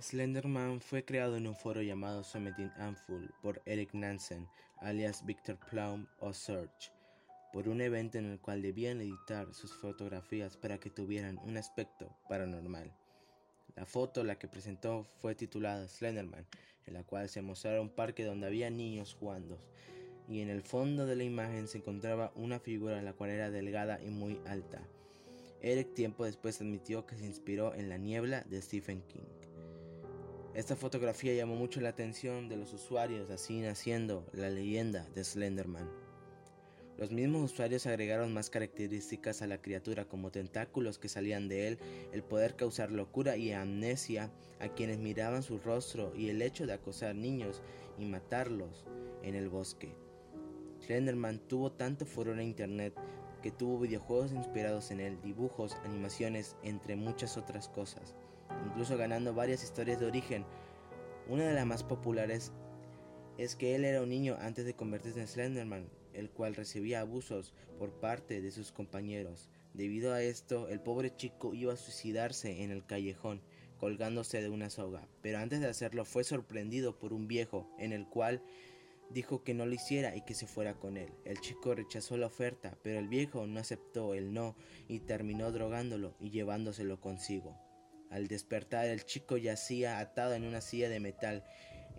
Slenderman fue creado en un foro llamado Summiting Handful por Eric Nansen, alias Victor Plum o Search, por un evento en el cual debían editar sus fotografías para que tuvieran un aspecto paranormal. La foto la que presentó fue titulada Slenderman, en la cual se mostraba un parque donde había niños jugando, y en el fondo de la imagen se encontraba una figura la cual era delgada y muy alta. Eric tiempo después admitió que se inspiró en La niebla de Stephen King. Esta fotografía llamó mucho la atención de los usuarios, así naciendo la leyenda de Slenderman. Los mismos usuarios agregaron más características a la criatura como tentáculos que salían de él, el poder causar locura y amnesia a quienes miraban su rostro y el hecho de acosar niños y matarlos en el bosque. Slenderman tuvo tanto furor en internet que tuvo videojuegos inspirados en él, dibujos, animaciones, entre muchas otras cosas incluso ganando varias historias de origen. Una de las más populares es que él era un niño antes de convertirse en Slenderman, el cual recibía abusos por parte de sus compañeros. Debido a esto, el pobre chico iba a suicidarse en el callejón, colgándose de una soga, pero antes de hacerlo fue sorprendido por un viejo, en el cual dijo que no lo hiciera y que se fuera con él. El chico rechazó la oferta, pero el viejo no aceptó el no y terminó drogándolo y llevándoselo consigo. Al despertar el chico yacía atado en una silla de metal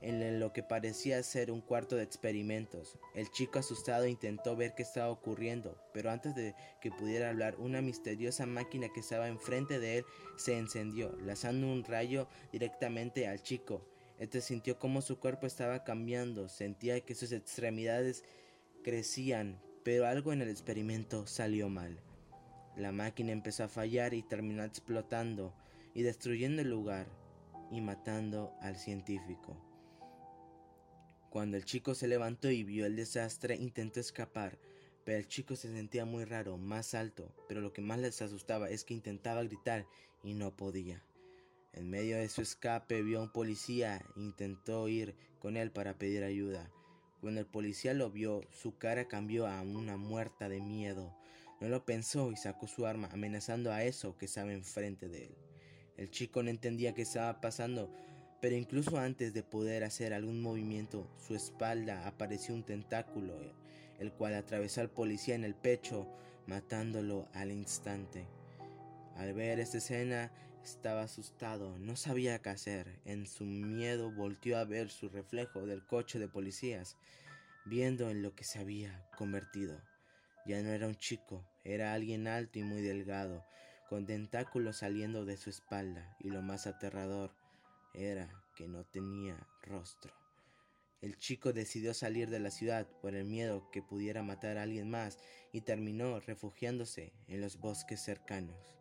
en lo que parecía ser un cuarto de experimentos. El chico asustado intentó ver qué estaba ocurriendo, pero antes de que pudiera hablar, una misteriosa máquina que estaba enfrente de él se encendió, lanzando un rayo directamente al chico. Este sintió como su cuerpo estaba cambiando, sentía que sus extremidades crecían, pero algo en el experimento salió mal. La máquina empezó a fallar y terminó explotando y destruyendo el lugar y matando al científico. Cuando el chico se levantó y vio el desastre, intentó escapar, pero el chico se sentía muy raro, más alto, pero lo que más les asustaba es que intentaba gritar y no podía. En medio de su escape vio a un policía e intentó ir con él para pedir ayuda. Cuando el policía lo vio, su cara cambió a una muerta de miedo. No lo pensó y sacó su arma amenazando a eso que estaba enfrente de él. El chico no entendía qué estaba pasando, pero incluso antes de poder hacer algún movimiento, su espalda apareció un tentáculo, el cual atravesó al policía en el pecho, matándolo al instante. Al ver esta escena, estaba asustado, no sabía qué hacer. En su miedo volteó a ver su reflejo del coche de policías, viendo en lo que se había convertido. Ya no era un chico, era alguien alto y muy delgado, con tentáculos saliendo de su espalda, y lo más aterrador era que no tenía rostro. El chico decidió salir de la ciudad por el miedo que pudiera matar a alguien más y terminó refugiándose en los bosques cercanos.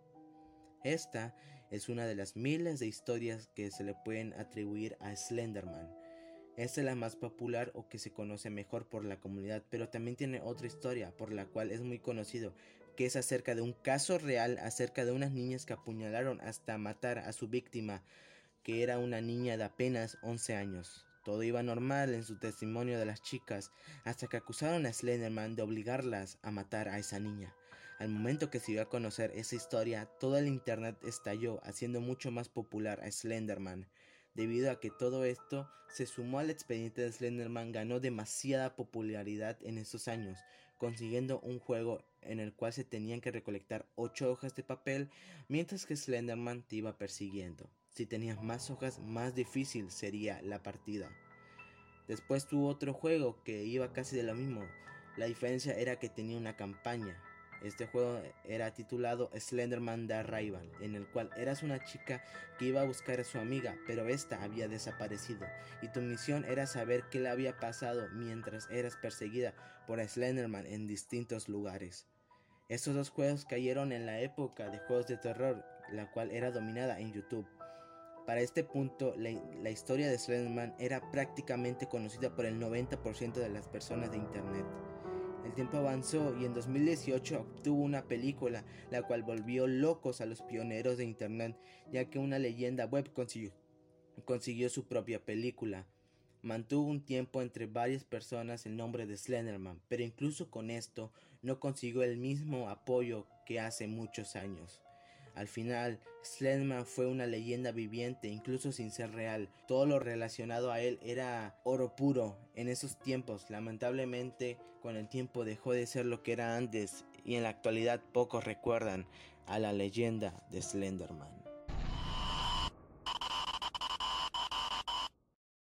Esta es una de las miles de historias que se le pueden atribuir a Slenderman. Es la más popular o que se conoce mejor por la comunidad, pero también tiene otra historia por la cual es muy conocido, que es acerca de un caso real acerca de unas niñas que apuñalaron hasta matar a su víctima, que era una niña de apenas 11 años. Todo iba normal en su testimonio de las chicas, hasta que acusaron a Slenderman de obligarlas a matar a esa niña. Al momento que se dio a conocer esa historia, todo el internet estalló, haciendo mucho más popular a Slenderman. Debido a que todo esto se sumó al expediente de Slenderman, ganó demasiada popularidad en esos años, consiguiendo un juego en el cual se tenían que recolectar 8 hojas de papel, mientras que Slenderman te iba persiguiendo. Si tenías más hojas, más difícil sería la partida. Después tuvo otro juego que iba casi de lo mismo. La diferencia era que tenía una campaña. Este juego era titulado Slenderman The Arrival, en el cual eras una chica que iba a buscar a su amiga, pero esta había desaparecido, y tu misión era saber qué le había pasado mientras eras perseguida por Slenderman en distintos lugares. Estos dos juegos cayeron en la época de juegos de terror, la cual era dominada en YouTube. Para este punto, la, historia de Slenderman era prácticamente conocida por el 90% de las personas de Internet. El tiempo avanzó y en 2018 obtuvo una película, la cual volvió locos a los pioneros de Internet, ya que una leyenda web consiguió su propia película. Mantuvo un tiempo entre varias personas el nombre de Slenderman, pero incluso con esto no consiguió el mismo apoyo que hace muchos años. Al final, Slenderman fue una leyenda viviente, incluso sin ser real. Todo lo relacionado a él era oro puro en esos tiempos. Lamentablemente, con el tiempo dejó de ser lo que era antes y en la actualidad pocos recuerdan a la leyenda de Slenderman.